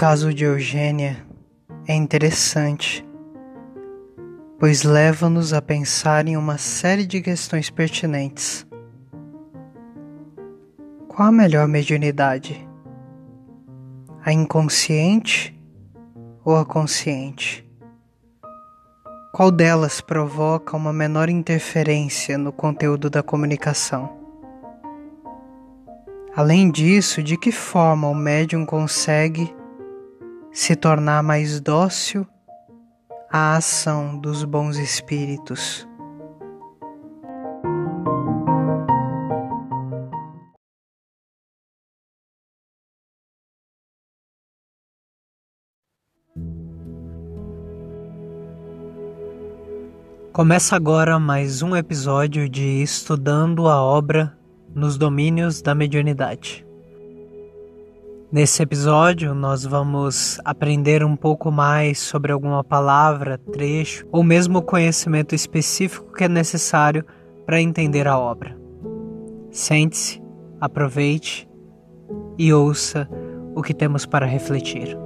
caso de Eugênia é interessante, pois leva-nos a pensar em uma série de questões pertinentes. Qual a melhor mediunidade? A inconsciente ou a consciente? Qual delas provoca uma menor interferência no conteúdo da comunicação? Além disso, de que forma o médium consegue se tornar mais dócil à ação dos bons espíritos? Começa agora mais um episódio de Estudando a Obra nos domínios da mediunidade. Nesse episódio, nós vamos aprender um pouco mais sobre alguma palavra, trecho ou mesmo conhecimento específico que é necessário para entender a obra. Sente-se, aproveite e ouça o que temos para refletir.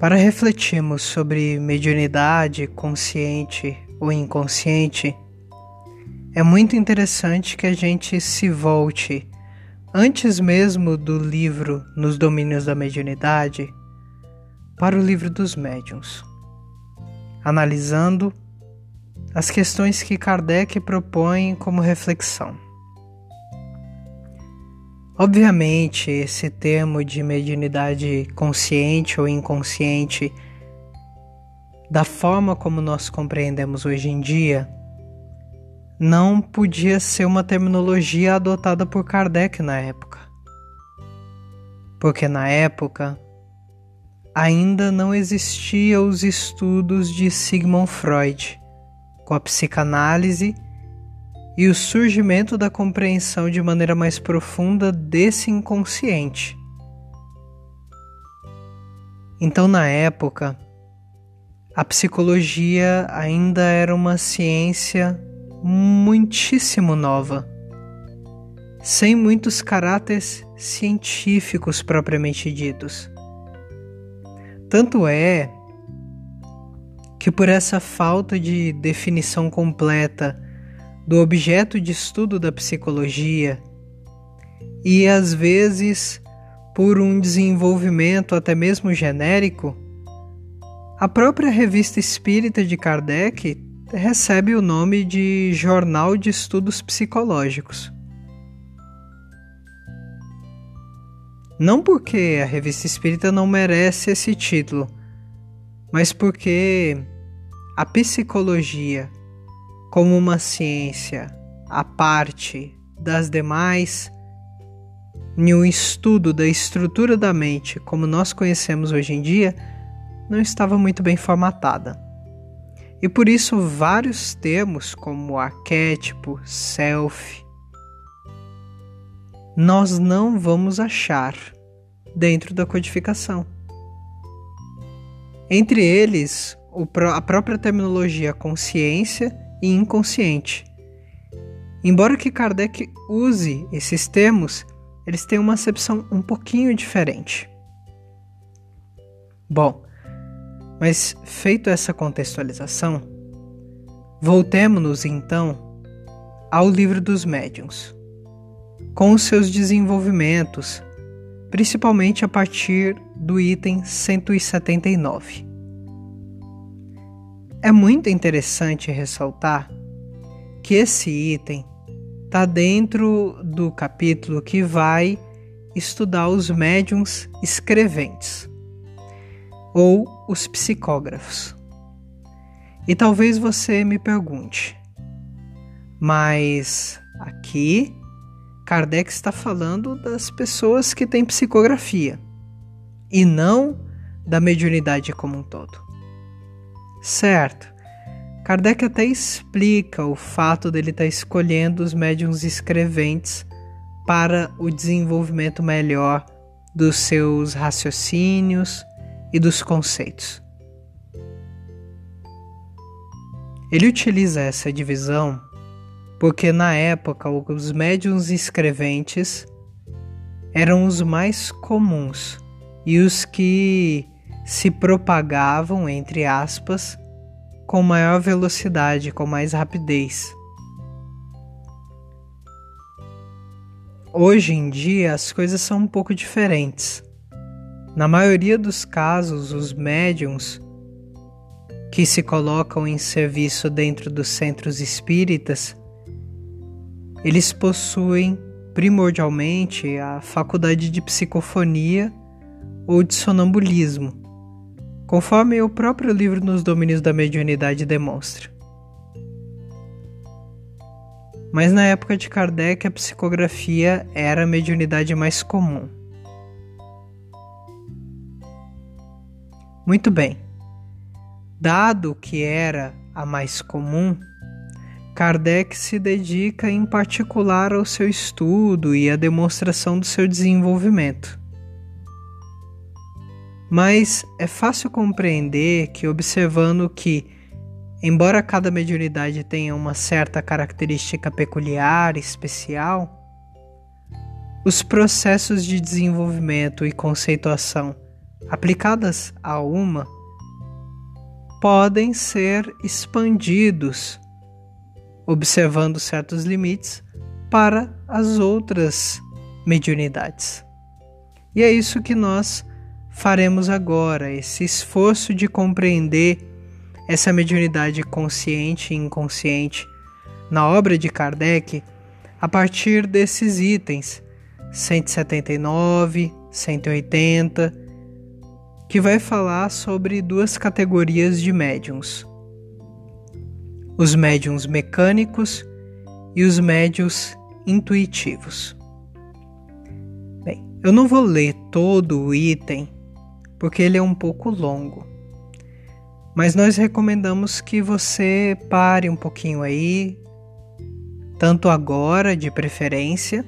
Para refletirmos sobre mediunidade consciente ou inconsciente, é muito interessante que a gente se volte, antes mesmo do livro Nos Domínios da Mediunidade, para o livro dos médiuns, analisando as questões que Kardec propõe como reflexão. Obviamente, esse termo de mediunidade consciente ou inconsciente, da forma como nós compreendemos hoje em dia, não podia ser uma terminologia adotada por Kardec na época. Porque na época ainda não existiam os estudos de Sigmund Freud com a psicanálise e o surgimento da compreensão de maneira mais profunda desse inconsciente. Então, na época, a psicologia ainda era uma ciência muitíssimo nova, sem muitos caráteres científicos propriamente ditos. Tanto é que, por essa falta de definição completa do objeto de estudo da psicologia e às vezes por um desenvolvimento até mesmo genérico, a própria revista espírita de Kardec recebe o nome de Jornal de Estudos Psicológicos. Não porque a revista espírita não merece esse título, mas porque a psicologia como uma ciência à parte das demais, em um estudo da estrutura da mente como nós conhecemos hoje em dia, não estava muito bem formatada. E por isso vários termos como arquétipo, self, nós não vamos achar dentro da codificação. Entre eles, a própria terminologia consciência e inconsciente. Embora que Kardec use esses termos, eles têm uma acepção um pouquinho diferente. Bom, mas feito essa contextualização, voltemos-nos então ao livro dos médiuns, com os seus desenvolvimentos, principalmente a partir do item 179. É muito interessante ressaltar que esse item está dentro do capítulo que vai estudar os médiums escreventes ou os psicógrafos. E talvez você me pergunte, mas aqui Kardec está falando das pessoas que têm psicografia e não da mediunidade como um todo. Certo. Kardec até explica o fato dele estar tá escolhendo os médiums escreventes para o desenvolvimento melhor dos seus raciocínios e dos conceitos. Ele utiliza essa divisão porque na época os médiums escreventes eram os mais comuns e os que se propagavam, entre aspas, com maior velocidade, com mais rapidez. Hoje em dia as coisas são um pouco diferentes. Na maioria dos casos, os médiums que se colocam em serviço dentro dos centros espíritas, eles possuem primordialmente a faculdade de psicofonia ou de sonambulismo, conforme o próprio livro Nos Domínios da Mediunidade demonstra. Mas na época de Kardec, a psicografia era a mediunidade mais comum. Muito bem. Dado que era a mais comum, Kardec se dedica em particular ao seu estudo e à demonstração do seu desenvolvimento. Mas é fácil compreender que, observando que Embora cada mediunidade tenha uma certa característica peculiar, especial, os processos de desenvolvimento e conceituação aplicadas a uma podem ser expandidos, observando certos limites para as outras mediunidades. E é isso que nós faremos agora, esse esforço de compreender essa mediunidade consciente e inconsciente na obra de Kardec a partir desses itens 179, 180, que vai falar sobre duas categorias de médiums: os médiums mecânicos e os médiums intuitivos. Bem, eu não vou ler todo o item porque ele é um pouco longo. Mas nós recomendamos que você pare um pouquinho aí, tanto agora de preferência,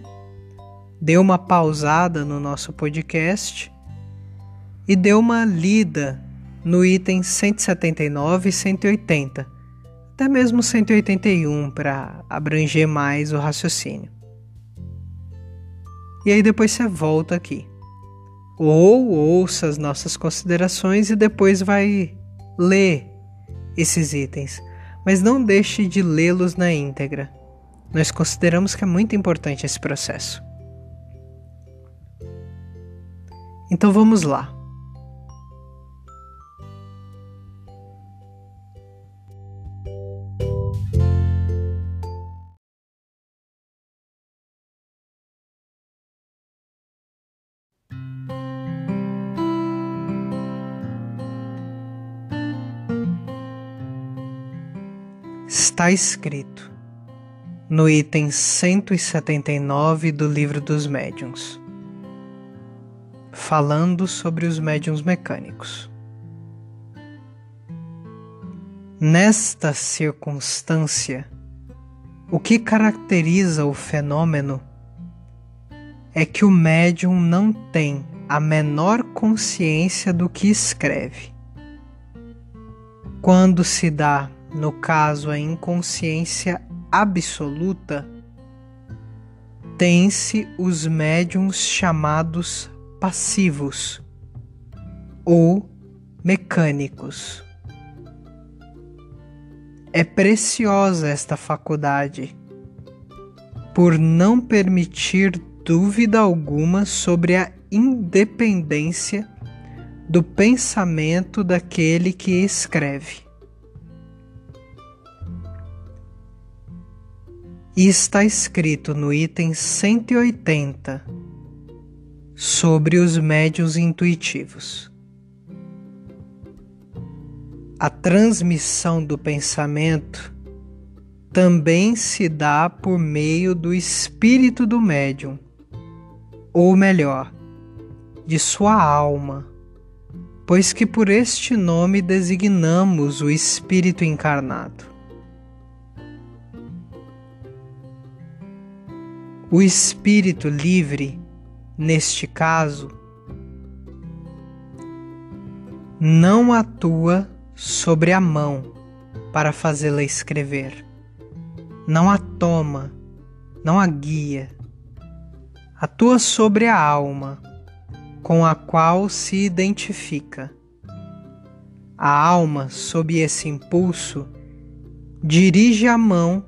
dê uma pausada no nosso podcast e dê uma lida no item 179 e 180, até mesmo 181 para abranger mais o raciocínio. E aí depois você volta aqui. Ou ouça as nossas considerações e depois vai lê esses itens, mas não deixe de lê-los na íntegra. Nós consideramos que é muito importante esse processo. Então vamos lá. Está escrito no item 179 do Livro dos Médiuns, falando sobre os médiuns mecânicos. Nesta circunstância, o que caracteriza o fenômeno é que o médium não tem a menor consciência do que escreve. Quando se dá no caso a inconsciência absoluta, tem-se os médiums chamados passivos ou mecânicos. É preciosa esta faculdade por não permitir dúvida alguma sobre a independência do pensamento daquele que escreve. E está escrito no item 180 sobre os médios intuitivos. A transmissão do pensamento também se dá por meio do espírito do médium, ou melhor, de sua alma, pois que por este nome designamos o espírito encarnado. O espírito livre, neste caso, não atua sobre a mão para fazê-la escrever, não a toma, não a guia, atua sobre a alma com a qual se identifica. A alma, sob esse impulso, dirige a mão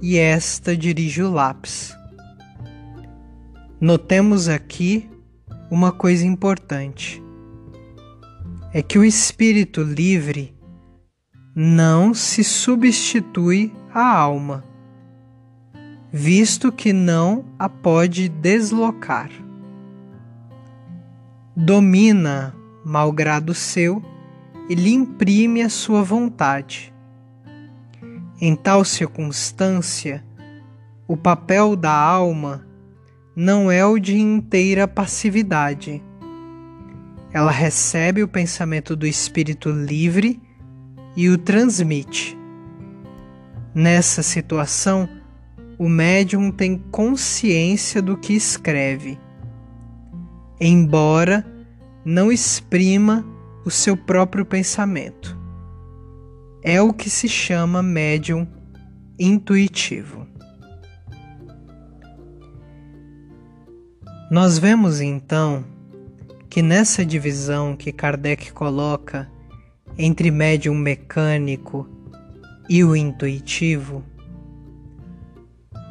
e esta dirige o lápis. Notemos aqui uma coisa importante: é que o espírito livre não se substitui à alma, visto que não a pode deslocar. Domina, malgrado seu, e lhe imprime a sua vontade. Em tal circunstância, o papel da alma não é o de inteira passividade. Ela recebe o pensamento do espírito livre e o transmite. Nessa situação, o médium tem consciência do que escreve, embora não exprima o seu próprio pensamento. É o que se chama médium intuitivo. Nós vemos então que nessa divisão que Kardec coloca entre médium mecânico e o intuitivo,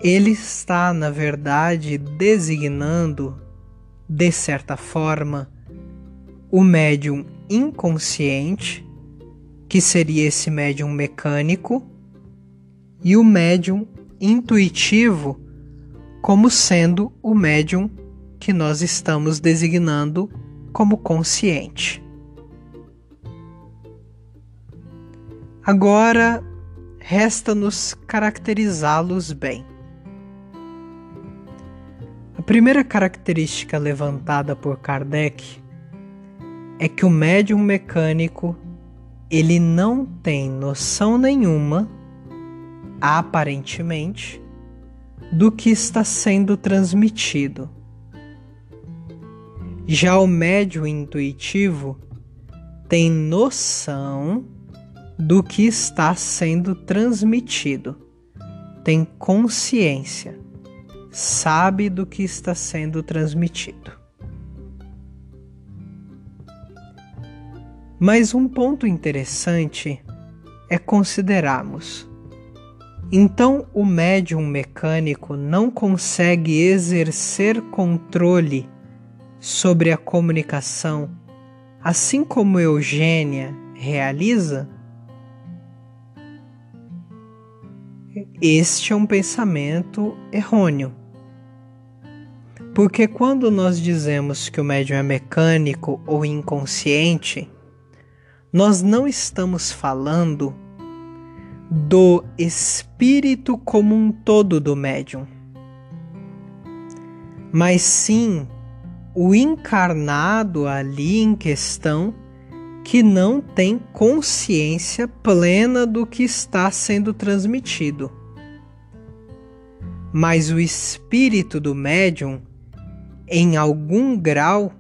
ele está, na verdade, designando, de certa forma, o médium inconsciente, que seria esse médium mecânico, e o médium intuitivo, como sendo o médium que nós estamos designando como consciente. Agora resta-nos caracterizá-los bem. A primeira característica levantada por Kardec é que o médium mecânico ele não tem noção nenhuma, aparentemente, do que está sendo transmitido. Já o médio intuitivo tem noção do que está sendo transmitido, tem consciência, sabe do que está sendo transmitido. Mas um ponto interessante é considerarmos. Então, o médium mecânico não consegue exercer controle sobre a comunicação, assim como Eugênia realiza? Este é um pensamento errôneo. Porque quando nós dizemos que o médium é mecânico ou inconsciente, nós não estamos falando do espírito como um todo do médium, mas sim o encarnado ali em questão que não tem consciência plena do que está sendo transmitido. Mas o espírito do médium, em algum grau,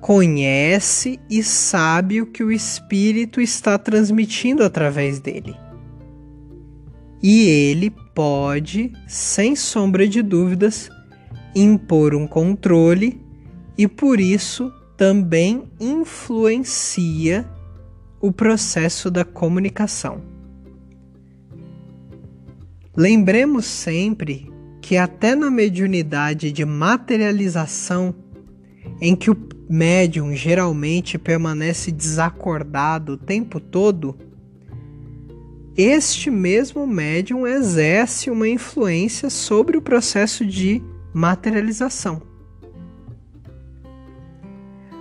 conhece e sabe o que o espírito está transmitindo através dele. E ele pode, sem sombra de dúvidas, impor um controle e por isso também influencia o processo da comunicação. Lembremos sempre que, até na mediunidade de materialização, em que o médium geralmente permanece desacordado o tempo todo, este mesmo médium exerce uma influência sobre o processo de materialização.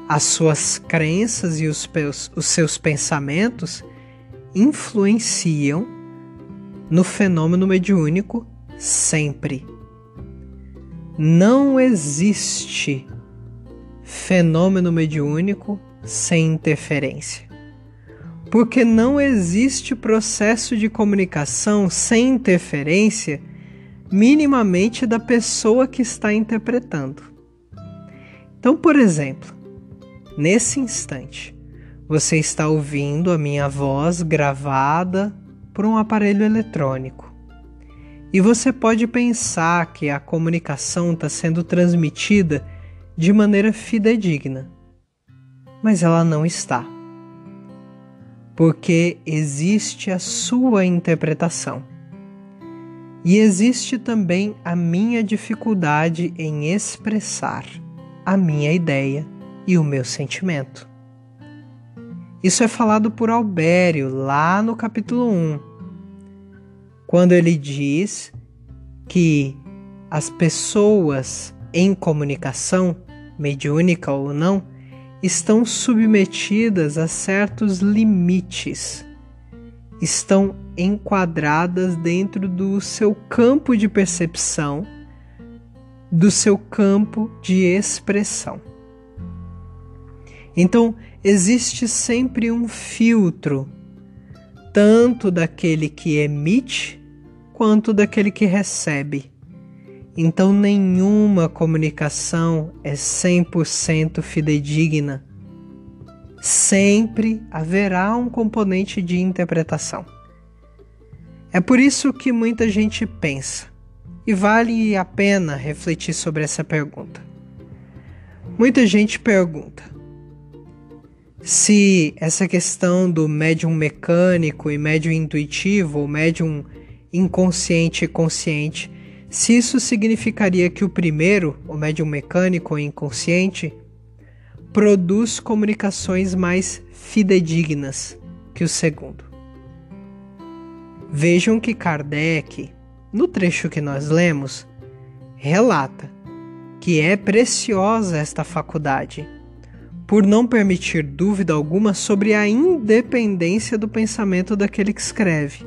As suas crenças e os, os seus pensamentos influenciam no fenômeno mediúnico sempre. Não existe fenômeno mediúnico sem interferência. Porque não existe processo de comunicação sem interferência minimamente da pessoa que está interpretando. Então, por exemplo, nesse instante, Você está ouvindo a minha voz gravada por um aparelho eletrônico. E você pode pensar que a comunicação está sendo transmitida de maneira fidedigna, mas ela não está. Porque existe a sua interpretação. E existe também a minha dificuldade em expressar a minha ideia e o meu sentimento. Isso é falado por Albério lá no capítulo 1, quando ele diz que as pessoas em comunicação, mediúnica ou não, estão submetidas a certos limites, estão enquadradas dentro do seu campo de percepção, do seu campo de expressão. Então, existe sempre um filtro, tanto daquele que emite quanto daquele que recebe. Então, nenhuma comunicação é 100% fidedigna. Sempre haverá um componente de interpretação. É por isso que muita gente pensa, e vale a pena refletir sobre essa pergunta. Muita gente pergunta: se essa questão do médium mecânico e médium intuitivo, ou médium inconsciente e consciente, se isso significaria que o primeiro, o médium mecânico ou inconsciente, produz comunicações mais fidedignas que o segundo. Vejam que Kardec, no trecho que nós lemos, relata que é preciosa esta faculdade por não permitir dúvida alguma sobre a independência do pensamento daquele que escreve.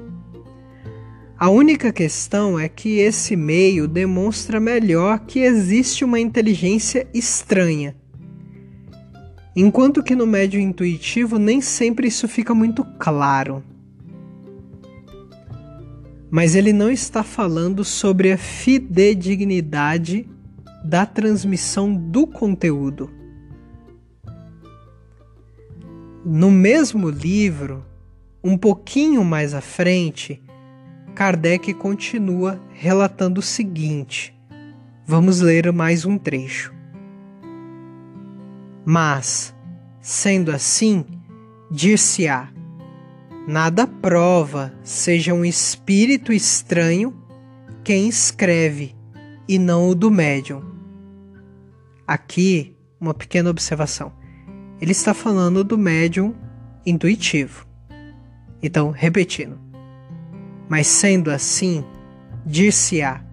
A única questão é que esse meio demonstra melhor que existe uma inteligência estranha. Enquanto que no médio intuitivo nem sempre isso fica muito claro. Mas ele não está falando sobre a fidedignidade da transmissão do conteúdo. No mesmo livro, um pouquinho mais à frente, Kardec continua relatando o seguinte. Vamos ler mais um trecho. Mas, sendo assim, dir-se-á: nada prova seja um espírito estranho quem escreve e não o do médium. Aqui, uma pequena observação ele está falando do médium intuitivo. Então, repetindo. Mas sendo assim, dir-se-á: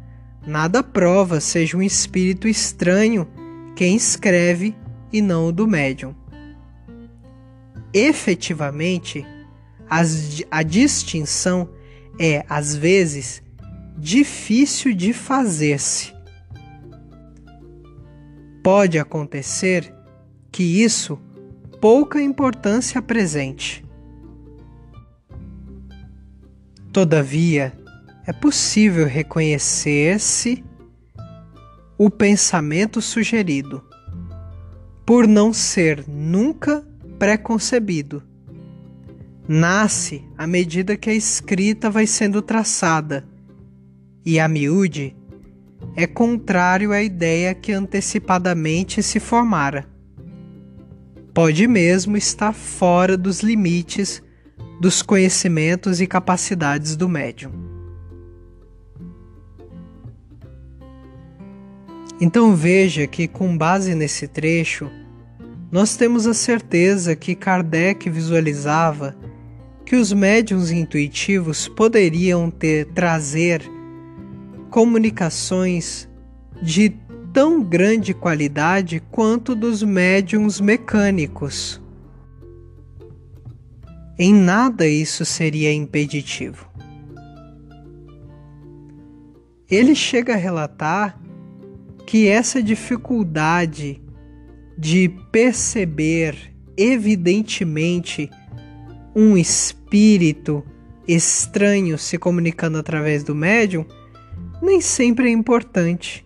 nada prova seja um espírito estranho quem escreve e não o do médium. Efetivamente, as, a distinção é, às vezes, difícil de fazer-se. Pode acontecer que isso pouca importância presente. Todavia, é possível reconhecer-se o pensamento sugerido, por não ser nunca preconcebido. Nasce à medida que a escrita vai sendo traçada, e a miúde é contrário à ideia que antecipadamente se formara pode mesmo estar fora dos limites dos conhecimentos e capacidades do médium. Então veja que, com base nesse trecho, nós temos a certeza que Kardec visualizava que os médiums intuitivos poderiam ter trazer comunicações de tão grande qualidade quanto dos médiums mecânicos. Em nada isso seria impeditivo. Ele chega a relatar que essa dificuldade de perceber evidentemente um espírito estranho se comunicando através do médium nem sempre é importante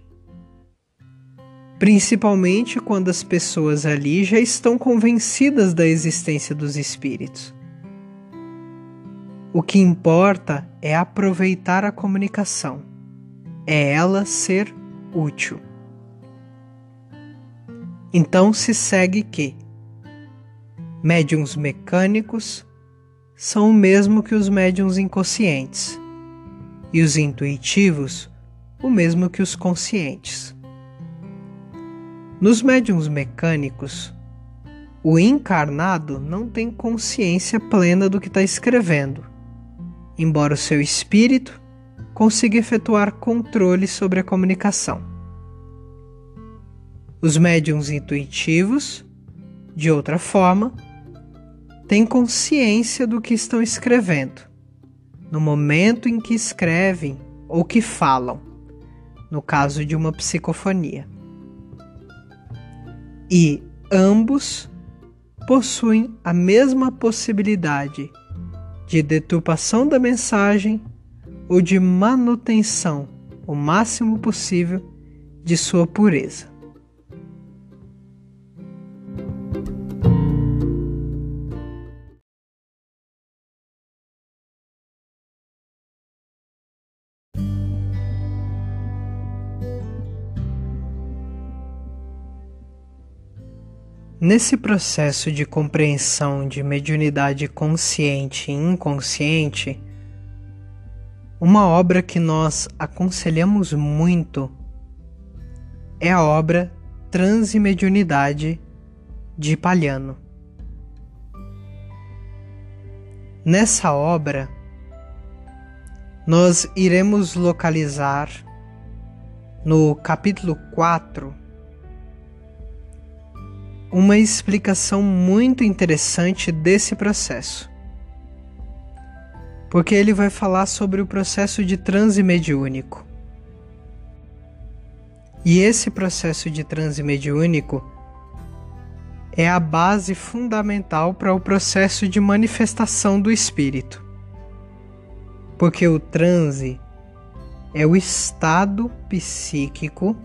principalmente quando as pessoas ali já estão convencidas da existência dos espíritos. O que importa é aproveitar a comunicação, é ela ser útil. Então se segue que médiums mecânicos são o mesmo que os médiums inconscientes e os intuitivos o mesmo que os conscientes. Nos médiums mecânicos, o encarnado não tem consciência plena do que está escrevendo, embora o seu espírito consiga efetuar controle sobre a comunicação. Os médiums intuitivos, de outra forma, têm consciência do que estão escrevendo, no momento em que escrevem ou que falam, no caso de uma psicofonia e ambos possuem a mesma possibilidade de deturpação da mensagem ou de manutenção o máximo possível de sua pureza. Nesse processo de compreensão de mediunidade consciente e inconsciente, uma obra que nós aconselhamos muito é a obra Transimediunidade de Palhano. Nessa obra, nós iremos localizar no capítulo 4 uma explicação muito interessante desse processo. Porque ele vai falar sobre o processo de transe mediúnico. E esse processo de transe mediúnico é a base fundamental para o processo de manifestação do espírito. Porque o transe é o estado psíquico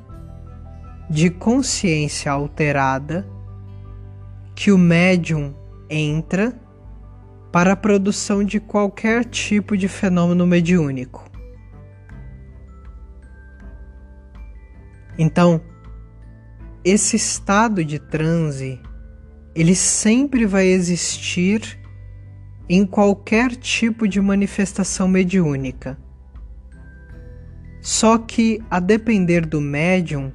de consciência alterada que o médium entra para a produção de qualquer tipo de fenômeno mediúnico. Então, esse estado de transe, ele sempre vai existir em qualquer tipo de manifestação mediúnica. Só que, a depender do médium,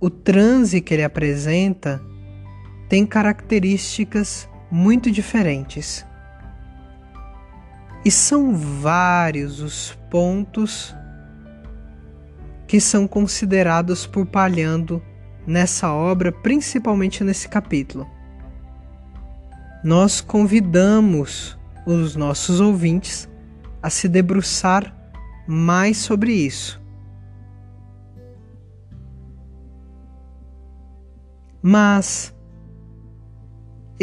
o transe que ele apresenta tem características muito diferentes. E são vários os pontos que são considerados por Palhando nessa obra, principalmente nesse capítulo. Nós convidamos os nossos ouvintes a se debruçar mais sobre isso. Mas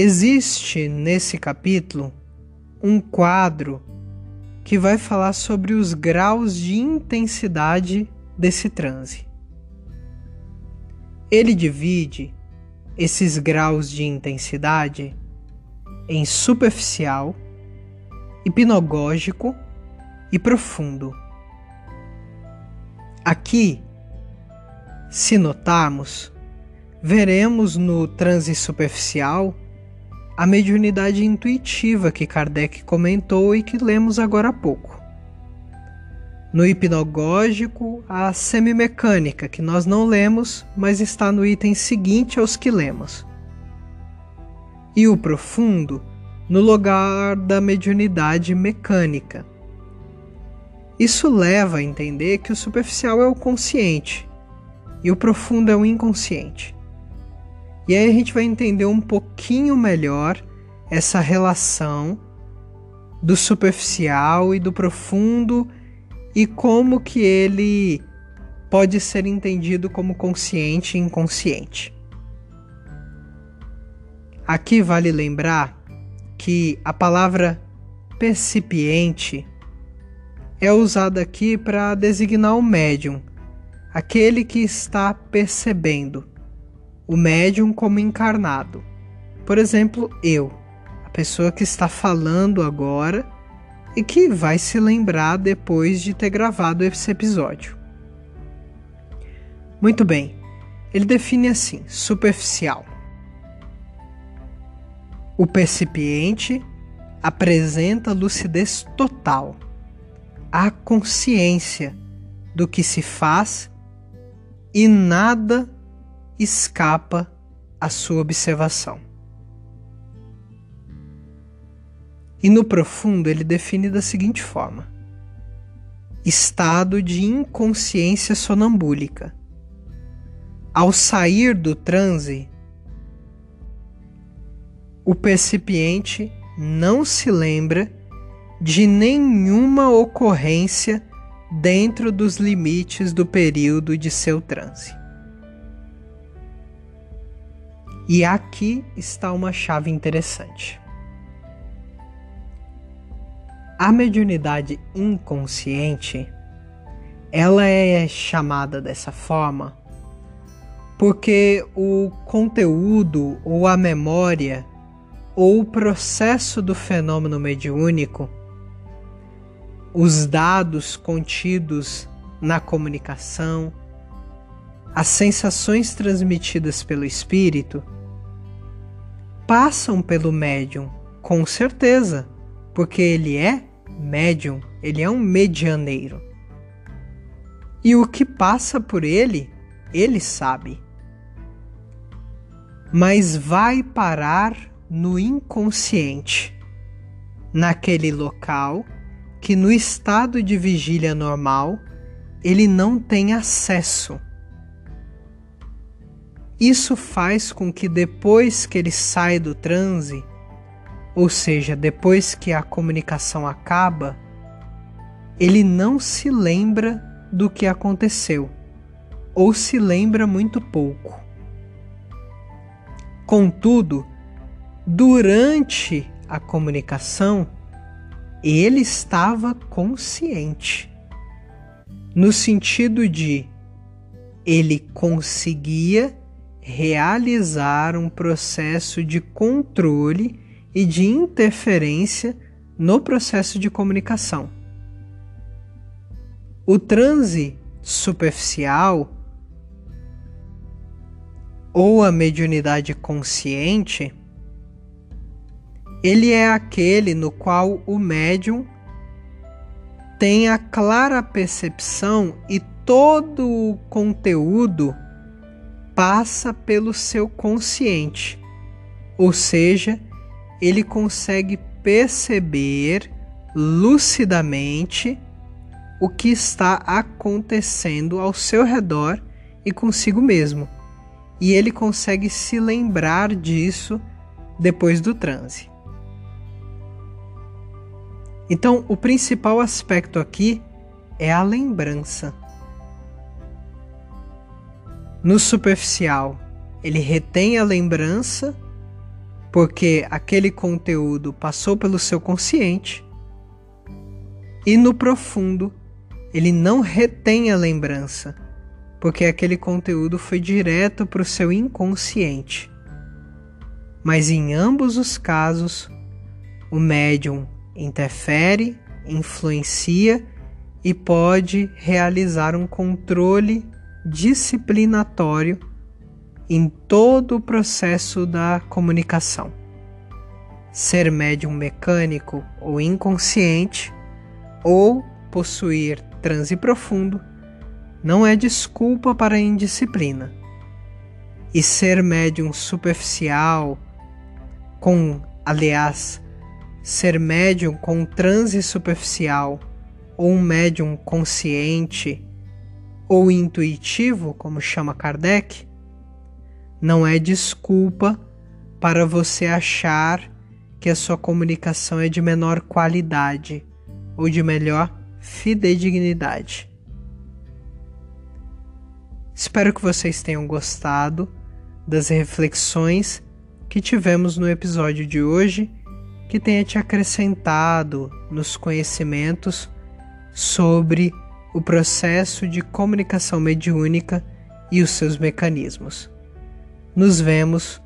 Existe nesse capítulo um quadro que vai falar sobre os graus de intensidade desse transe. Ele divide esses graus de intensidade em superficial, hipnogógico e profundo. Aqui, se notarmos, veremos no transe superficial a mediunidade intuitiva que Kardec comentou e que lemos agora há pouco. No hipnogógico, a semimecânica, que nós não lemos, mas está no item seguinte aos que lemos. E o profundo, no lugar da mediunidade mecânica. Isso leva a entender que o superficial é o consciente e o profundo é o inconsciente. E aí a gente vai entender um pouquinho melhor essa relação do superficial e do profundo e como que ele pode ser entendido como consciente e inconsciente. Aqui vale lembrar que a palavra percipiente é usada aqui para designar o médium, aquele que está percebendo o médium como encarnado. Por exemplo, eu, a pessoa que está falando agora e que vai se lembrar depois de ter gravado esse episódio. Muito bem, ele define assim: superficial. O percipiente apresenta lucidez total, a consciência do que se faz e nada escapa à sua observação. E no profundo ele define da seguinte forma: estado de inconsciência sonambúlica. Ao sair do transe, o percipiente não se lembra de nenhuma ocorrência dentro dos limites do período de seu transe. E aqui está uma chave interessante. A mediunidade inconsciente, ela é chamada dessa forma porque o conteúdo ou a memória ou o processo do fenômeno mediúnico, os dados contidos na comunicação, as sensações transmitidas pelo espírito passam pelo médium, com certeza, porque ele é médium, ele é um medianeiro. E o que passa por ele, ele sabe. Mas vai parar no inconsciente, naquele local que no estado de vigília normal ele não tem acesso. Isso faz com que depois que ele sai do transe, ou seja, depois que a comunicação acaba, ele não se lembra do que aconteceu, ou se lembra muito pouco. Contudo, durante a comunicação, ele estava consciente, no sentido de ele conseguia realizar um processo de controle e de interferência no processo de comunicação. O transe superficial ou a mediunidade consciente, ele é aquele no qual o médium tem a clara percepção e todo o conteúdo passa pelo seu consciente, ou seja, ele consegue perceber lucidamente o que está acontecendo ao seu redor e consigo mesmo e ele consegue se lembrar disso depois do transe. Então, o principal aspecto aqui é a lembrança. No superficial, ele retém a lembrança porque aquele conteúdo passou pelo seu consciente, e no profundo, ele não retém a lembrança porque aquele conteúdo foi direto para o seu inconsciente. Mas em ambos os casos, o médium interfere, influencia e pode realizar um controle disciplinatório em todo o processo da comunicação. Ser médium mecânico ou inconsciente, ou possuir transe profundo, não é desculpa para a indisciplina. E ser médium superficial, com, aliás, ser médium com transe superficial, ou um médium consciente ou intuitivo, como chama Kardec, não é desculpa para você achar que a sua comunicação é de menor qualidade ou de melhor fidedignidade. Espero que vocês tenham gostado das reflexões que tivemos no episódio de hoje, que tenha te acrescentado nos conhecimentos sobre o processo de comunicação mediúnica e os seus mecanismos. Nos vemos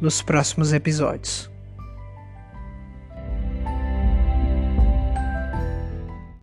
nos próximos episódios.